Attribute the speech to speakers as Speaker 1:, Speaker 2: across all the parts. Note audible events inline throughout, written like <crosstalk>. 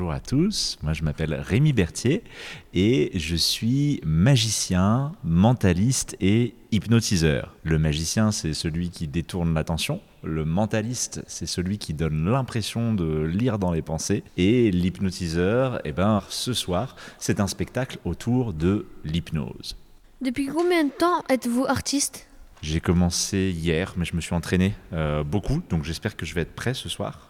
Speaker 1: bonjour à tous. Moi, je m'appelle Rémi Berthier et je suis magicien, mentaliste et hypnotiseur. Le magicien, c'est celui qui détourne l'attention. Le mentaliste, c'est celui qui donne l'impression de lire dans les pensées. Et l'hypnotiseur, eh ben, ce soir, c'est un spectacle autour de l'hypnose.
Speaker 2: Depuis combien de temps êtes-vous artiste?
Speaker 1: J'ai commencé hier, mais je me suis entraîné euh, beaucoup, donc j'espère que je vais être prêt ce soir.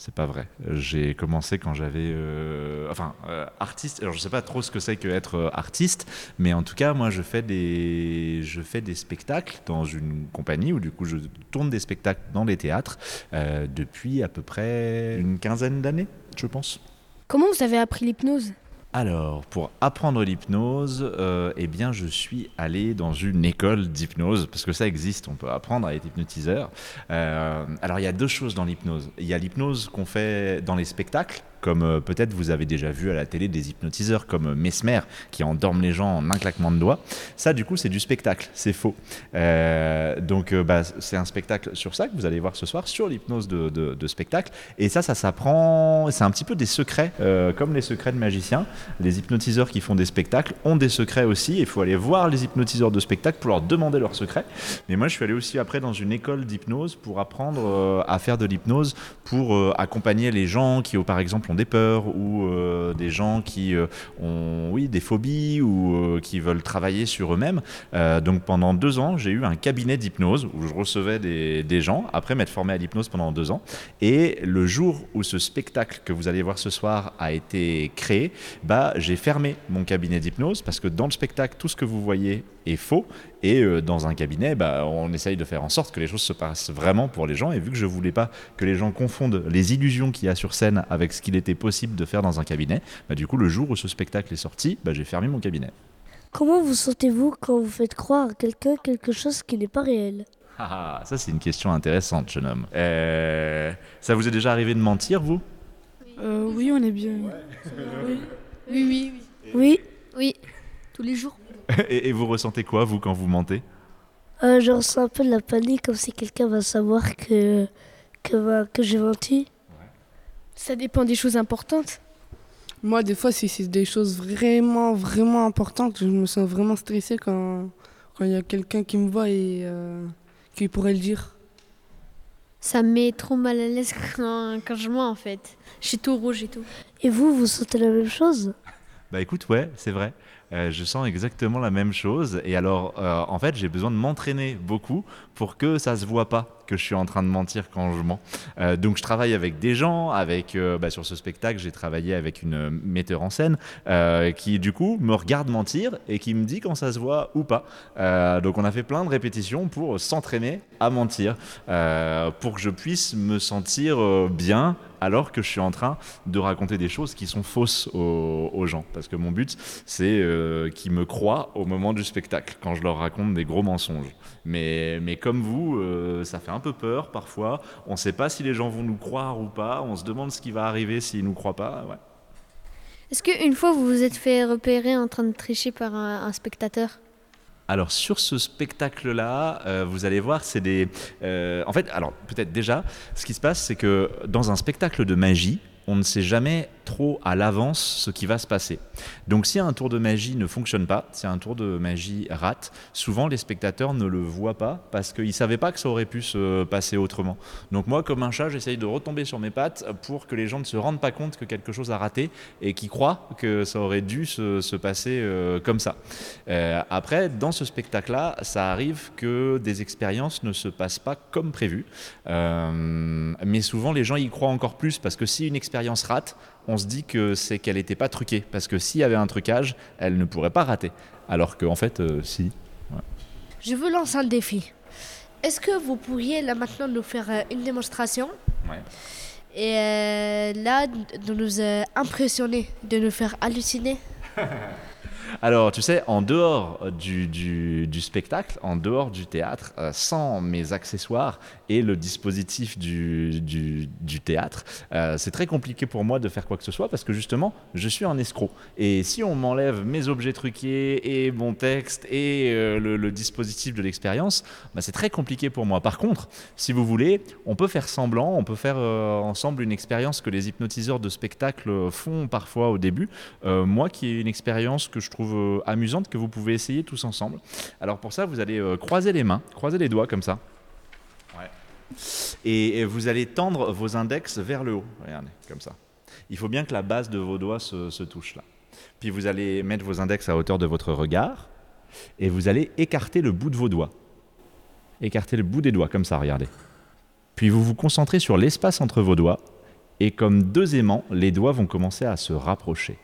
Speaker 1: C'est pas vrai. J'ai commencé quand j'avais. euh, enfin, euh, artiste. Alors, je sais pas trop ce que c'est que être euh, artiste, mais en tout cas, moi, je fais des, je fais des spectacles dans une compagnie où, du coup, je tourne des spectacles dans les théâtres depuis à peu près une quinzaine d'années, je pense.
Speaker 2: Comment vous avez appris l'hypnose?
Speaker 1: Alors, pour apprendre l'hypnose, euh, eh bien, je suis allé dans une école d'hypnose, parce que ça existe, on peut apprendre à être hypnotiseur. Euh, alors, il y a deux choses dans l'hypnose. Il y a l'hypnose qu'on fait dans les spectacles, comme euh, peut-être vous avez déjà vu à la télé des hypnotiseurs comme euh, Mesmer, qui endorment les gens en un claquement de doigts. Ça, du coup, c'est du spectacle, c'est faux. Euh, donc, bah, c'est un spectacle sur ça que vous allez voir ce soir, sur l'hypnose de, spectacle. Et ça, ça s'apprend, c'est un petit peu des secrets, comme les secrets de magiciens. Les hypnotiseurs qui font des spectacles ont des secrets aussi. Il faut aller voir les hypnotiseurs de spectacle pour leur demander leurs secrets. Mais moi, je suis allé aussi après dans une école d'hypnose pour apprendre à faire de l'hypnose pour accompagner les gens qui, euh, par exemple, ont des peurs ou euh, des gens qui euh, ont, oui, des phobies ou euh, qui veulent travailler sur eux-mêmes. Donc pendant deux ans, j'ai eu un cabinet d'hypnose où je recevais des, des gens après m'être formé à l'hypnose pendant deux ans. Et le jour où ce spectacle que vous allez voir ce soir a été créé, bah, j'ai fermé mon cabinet d'hypnose parce que dans le spectacle, tout ce que vous voyez est faux. Et euh, dans un cabinet, bah, on essaye de faire en sorte que les choses se passent vraiment pour les gens. Et vu que je voulais pas que les gens confondent les illusions qu'il y a sur scène avec ce qu'il était possible de faire dans un cabinet, bah, du coup, le jour où ce spectacle est sorti, bah, j'ai fermé mon cabinet.
Speaker 3: Comment vous sentez-vous quand vous faites croire à quelqu'un quelque chose qui n'est pas réel?
Speaker 1: Ah, ah, ça c'est une question intéressante, jeune homme. Euh, ça vous est déjà arrivé de mentir, vous?
Speaker 4: Euh, oui, on est bien.
Speaker 2: Oui, oui,
Speaker 3: Oui,
Speaker 2: oui. Tous les jours. <laughs>
Speaker 1: et, et vous ressentez quoi, vous, quand vous mentez?
Speaker 3: Euh, je ressens un peu de la panique comme si quelqu'un va savoir que, que, bah, que j'ai menti.
Speaker 2: Ça dépend des choses importantes.
Speaker 4: Moi, des fois, si c'est des choses vraiment, vraiment importantes, je me sens vraiment stressée quand quand il y a quelqu'un qui me voit et euh, qui pourrait le dire.
Speaker 2: Ça me met trop mal à l'aise <laughs> quand, quand je mens en fait. Je suis tout rouge et tout.
Speaker 3: Et vous, vous sentez la même chose?
Speaker 1: Bah écoute, ouais, c'est vrai. Euh, je sens exactement la même chose. Et alors, euh, en fait, j'ai besoin de m'entraîner beaucoup pour que ça se voit pas que je suis en train de mentir quand je mens. Euh, donc, je travaille avec des gens. Avec, bah, sur ce spectacle, j'ai travaillé avec une metteur en scène qui, du coup, me regarde mentir et qui me dit quand ça se voit ou pas. Donc, on a fait plein de répétitions pour s'entraîner à mentir, pour que je puisse me sentir bien alors que je suis en train de raconter des choses qui sont fausses aux, gens. Parce que mon but, c'est euh, qu'ils me croient au moment du spectacle, quand je leur raconte des gros mensonges. Mais, mais comme vous, euh, ça fait un peu peur parfois. On ne sait pas si les gens vont nous croire ou pas. On se demande ce qui va arriver s'ils ne nous croient pas. Ouais.
Speaker 2: Est-ce qu'une fois vous vous êtes fait repérer en train de tricher par un spectateur?
Speaker 1: Alors sur ce spectacle-là, euh, vous allez voir, c'est des... euh, en fait, alors peut-être déjà, ce qui se passe, c'est que dans un spectacle de magie, on ne sait jamais trop à l'avance ce qui va se passer. Donc si un tour de magie ne fonctionne pas, si un tour de magie rate, souvent les spectateurs ne le voient pas parce qu'ils ne savaient pas que ça aurait pu se passer autrement. Donc moi, comme un chat, j'essaye de retomber sur mes pattes pour que les gens ne se rendent pas compte que quelque chose a raté et qu'ils croient que ça aurait dû se, se passer euh, comme ça. Euh, après, dans ce spectacle-là, ça arrive que des expériences ne se passent pas comme prévu. Euh, mais souvent, les gens y croient encore plus parce que si une expérience rate, on se dit que c'est qu'elle n'était pas truquée. Parce que s'il y avait un trucage, elle ne pourrait pas rater. Alors qu'en fait, euh, si.
Speaker 5: Je veux lancer un défi. Est-ce que vous pourriez là maintenant nous faire euh, une démonstration
Speaker 1: Ouais.
Speaker 5: et euh, là de nous impressionner, de nous faire halluciner? <laughs>
Speaker 1: Alors, tu sais, en dehors du, du- du spectacle, en dehors du théâtre, euh, sans mes accessoires et le dispositif du, du- théâtre, euh, c'est très compliqué pour moi de faire quoi que ce soit parce que justement, je suis un escroc. Et si on m'enlève mes objets truqués et mon texte et euh, le, dispositif de l'expérience, bah, c'est très compliqué pour moi. Par contre, si vous voulez, on peut faire semblant, on peut faire euh, ensemble une expérience que les hypnotiseurs de spectacle font parfois au début. Euh, moi, qui est une expérience que je trouve euh, amusante, que vous pouvez essayer tous ensemble. Alors pour ça, vous allez euh, croiser les mains, croiser les doigts comme ça. Et vous allez tendre vos index vers le haut. Regardez, comme ça. Il faut bien que la base de vos doigts se, se touche là. Puis vous allez mettre vos index à hauteur de votre regard et vous allez écarter le bout de vos doigts. Écarter le bout des doigts comme ça, regardez. Puis vous vous concentrez sur l'espace entre vos doigts et comme deux aimants, les doigts vont commencer à se rapprocher.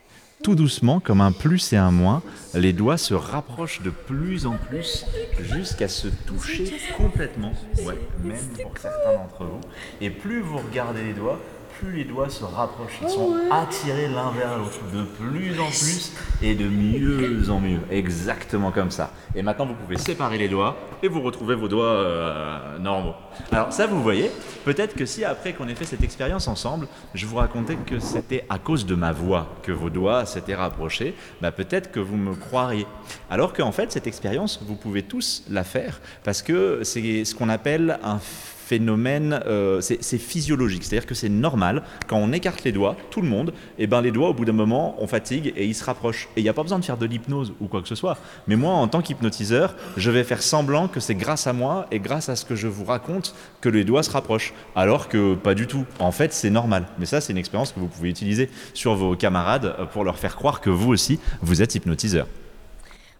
Speaker 1: Tout doucement, comme un plus et un moins, les doigts se rapprochent de plus en plus jusqu'à se toucher complètement, ouais, même pour certains d'entre vous. Et plus vous regardez les doigts, plus les doigts se rapprochent. Ils sont attirés l'un vers l'autre de plus en plus et de mieux en mieux. Exactement comme ça. Et maintenant, vous pouvez séparer les doigts et vous retrouvez vos doigts euh, normaux. Alors ça, vous voyez, peut-être que si après qu'on ait fait cette expérience ensemble, je vous racontais que c'était à cause de ma voix que vos doigts s'étaient rapprochés, bah peut-être que vous me croiriez. Alors qu'en fait, cette expérience, vous pouvez tous la faire parce que c'est ce qu'on appelle un phénomène, euh, c'est physiologique, c'est-à-dire que c'est normal, quand on écarte les doigts, tout le monde, et ben les doigts au bout d'un moment, on fatigue et ils se rapprochent. Et il n'y a pas besoin de faire de l'hypnose ou quoi que ce soit. Mais moi, en tant qu'hypnotiseur, je vais faire semblant que c'est grâce à moi et grâce à ce que je vous raconte que les doigts se rapprochent. Alors que pas du tout. En fait, c'est normal. Mais ça, c'est une expérience que vous pouvez utiliser sur vos camarades euh, pour leur faire croire que vous aussi, vous êtes hypnotiseur.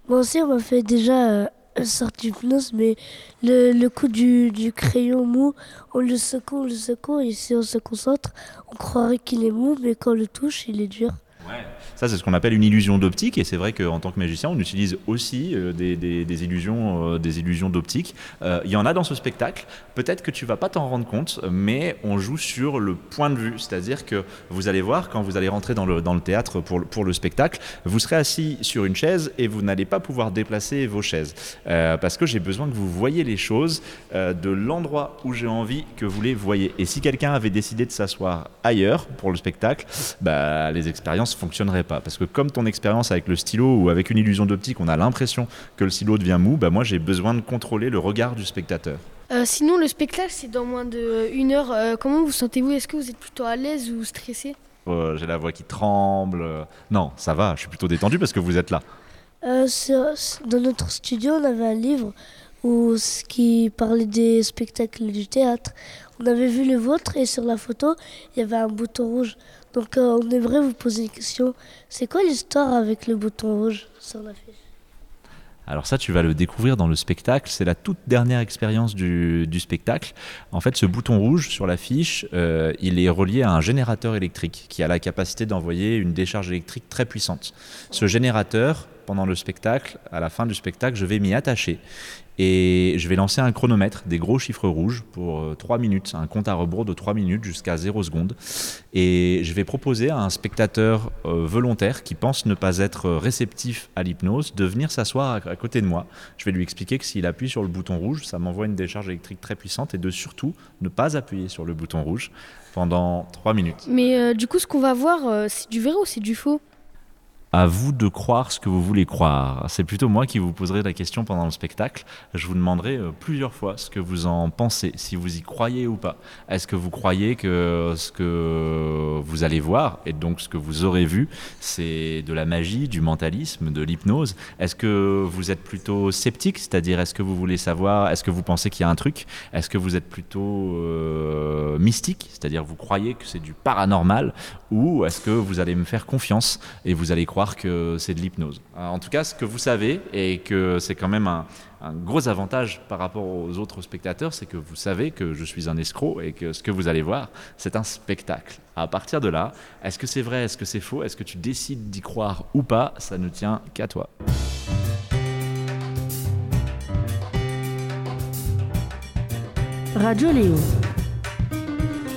Speaker 3: Moi aussi, on m'a fait déjà euh, une sorte d'hypnose, mais le, le coup du, du crayon mou, on le secoue, on le secoue, et si on se concentre, on croirait qu'il est mou, mais quand on le touche, il est dur.
Speaker 1: Ça, c'est ce qu'on appelle une illusion d'optique, et c'est vrai qu'en tant que magicien, on utilise aussi euh, des, illusions, euh, des illusions d'optique. Euh, Il y en a dans ce spectacle. Peut-être que tu vas pas t'en rendre compte, mais on joue sur le point de vue, c'est-à-dire que vous allez voir quand vous allez rentrer dans le, théâtre pour, le- spectacle, vous serez assis sur une chaise et vous n'allez pas pouvoir déplacer vos chaises, parce que j'ai besoin que vous voyez les choses de l'endroit où j'ai envie que vous les voyez. Et si quelqu'un avait décidé de s'asseoir ailleurs pour le spectacle, bah, les expériences fonctionneraient pas. Parce que comme ton expérience avec le stylo ou avec une illusion d'optique, on a l'impression que le stylo devient mou, bah, moi j'ai besoin de contrôler le regard du spectateur.
Speaker 2: Euh, sinon, le spectacle, c'est dans moins d'une heure. Euh, comment vous sentez-vous? Est-ce que vous êtes plutôt à l'aise ou stressé?
Speaker 1: Euh, j'ai la voix qui tremble. euh, Non, ça va, je suis plutôt détendu parce que vous êtes là.
Speaker 3: Euh, dans notre studio, on avait un livre où ce qui parlait des spectacles du théâtre. On avait vu le vôtre et sur la photo, il y avait un bouton rouge. Donc euh, on aimerait vous poser une question. C'est quoi l'histoire avec le bouton rouge sur la fiche?
Speaker 1: Alors ça, tu vas le découvrir dans le spectacle. C'est la toute dernière expérience du, du spectacle. En fait, ce bouton rouge sur l'affiche, euh, il est relié à un générateur électrique qui a la capacité d'envoyer une décharge électrique très puissante. Ce générateur, pendant le spectacle, à la fin du spectacle, je vais m'y attacher. Et je vais lancer un chronomètre, des gros chiffres rouges pour euh, 3 minutes, un compte à rebours de 3 minutes jusqu'à 0 secondes. Et je vais proposer à un spectateur euh, volontaire qui pense ne pas être réceptif à l'hypnose de venir s'asseoir à, côté de moi. Je vais lui expliquer que s'il appuie sur le bouton rouge, ça m'envoie une décharge électrique très puissante et de surtout ne pas appuyer sur le bouton rouge pendant 3 minutes.
Speaker 2: Mais euh, du coup, ce qu'on va voir, euh, c'est du vrai ou c'est du faux?
Speaker 1: À vous de croire ce que vous voulez croire. C'est plutôt moi qui vous poserai la question pendant le spectacle. Je vous demanderai euh, plusieurs fois ce que vous en pensez, si vous y croyez ou pas. Est-ce que vous croyez que ce que vous allez voir, et donc ce que vous aurez vu, c'est de la magie, du mentalisme, de l'hypnose Est-ce que vous êtes plutôt sceptique, c'est-à-dire est-ce que vous voulez savoir, est-ce que vous pensez qu'il y a un truc Est-ce que vous êtes plutôt euh, mystique, c'est-à-dire vous croyez que c'est du paranormal Ou est-ce que vous allez me faire confiance et vous allez croire que c'est de l'hypnose. Euh, En tout cas, ce que vous savez, et que c'est quand même un, gros avantage par rapport aux autres spectateurs, c'est que vous savez que je suis un escroc et que ce que vous allez voir, c'est un spectacle. À partir de là, est-ce que c'est vrai, est-ce que c'est faux, est-ce que tu décides d'y croire ou pas, ça ne tient qu'à toi.
Speaker 6: Radio Léo.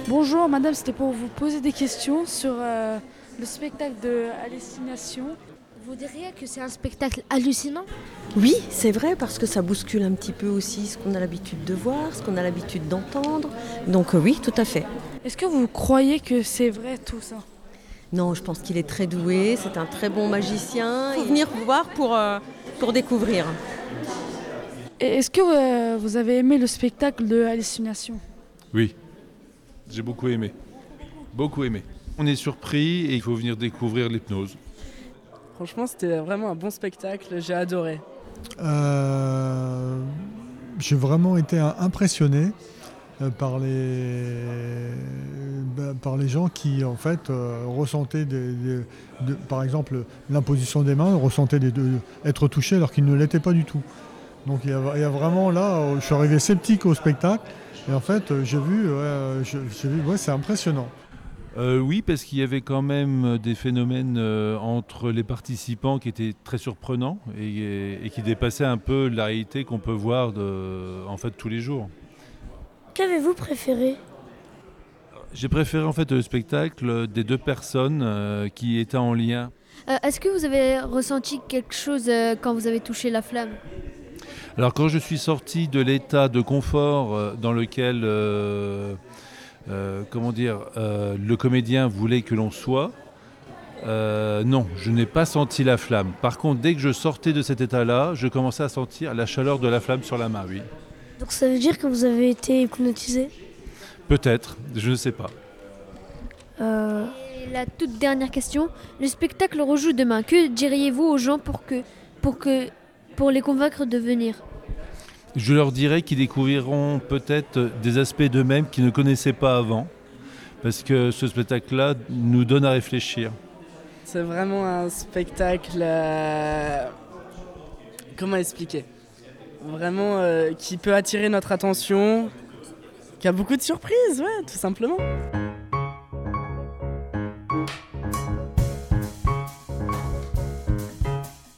Speaker 6: Bonjour madame, c'était pour vous poser des questions sur euh, le spectacle de Hallucination.
Speaker 5: Vous diriez que c'est un spectacle hallucinant?
Speaker 6: Oui, c'est vrai, parce que ça bouscule un petit peu aussi ce qu'on a l'habitude de voir, ce qu'on a l'habitude d'entendre. Donc euh, oui, tout à fait.
Speaker 7: Est-ce que vous croyez que c'est vrai tout ça?
Speaker 6: Non, je pense qu'il est très doué, c'est un très bon magicien. Il faut venir voir pour, euh, pour découvrir.
Speaker 7: Est-ce que euh, vous avez aimé le spectacle de hallucination?
Speaker 8: Oui, j'ai beaucoup aimé. Beaucoup aimé. On est surpris et il faut venir découvrir l'hypnose.
Speaker 9: Franchement, c'était vraiment un bon spectacle, j'ai adoré.
Speaker 10: Euh, J'ai vraiment été impressionné euh, par les, bah, par les gens qui, en fait, euh, ressentaient, des, des- de- par exemple, l'imposition des mains, ressentaient des- de- être touchés alors qu'ils ne l'étaient pas du tout. Donc il y, a, il y a vraiment là, je suis arrivé sceptique au spectacle et en fait, j'ai vu, ouais, j'ai vu, ouais, c'est impressionnant.
Speaker 8: Euh, oui, parce qu'il y avait quand même des phénomènes euh, entre les participants qui étaient très surprenants et, et qui dépassaient un peu la réalité qu'on peut voir de, en fait tous les jours.
Speaker 3: Qu'avez-vous préféré?
Speaker 8: J'ai préféré en fait le spectacle des deux personnes euh, qui étaient en lien.
Speaker 2: Euh, Est-ce que vous avez ressenti quelque chose euh, quand vous avez touché la flamme?
Speaker 8: Alors quand je suis sorti de l'état de confort euh, dans lequel, euh, euh, comment dire, euh, le comédien voulait que l'on soit, euh, non, je n'ai pas senti la flamme. Par contre, dès que je sortais de cet état-là, je commençais à sentir la chaleur de la flamme sur la main, oui.
Speaker 3: Donc ça veut dire que vous avez été hypnotisé?
Speaker 8: Peut-être, je ne sais pas.
Speaker 2: Et la toute dernière question, le spectacle rejoue demain. Que diriez-vous aux gens pour que, pour que, pour les convaincre de venir?
Speaker 8: Je leur dirais qu'ils découvriront peut-être des aspects d'eux-mêmes qu'ils ne connaissaient pas avant, parce que ce spectacle-là nous donne à réfléchir.
Speaker 9: C'est vraiment un spectacle. euh, Comment expliquer? Vraiment euh, qui peut attirer notre attention, qui a beaucoup de surprises, tout simplement.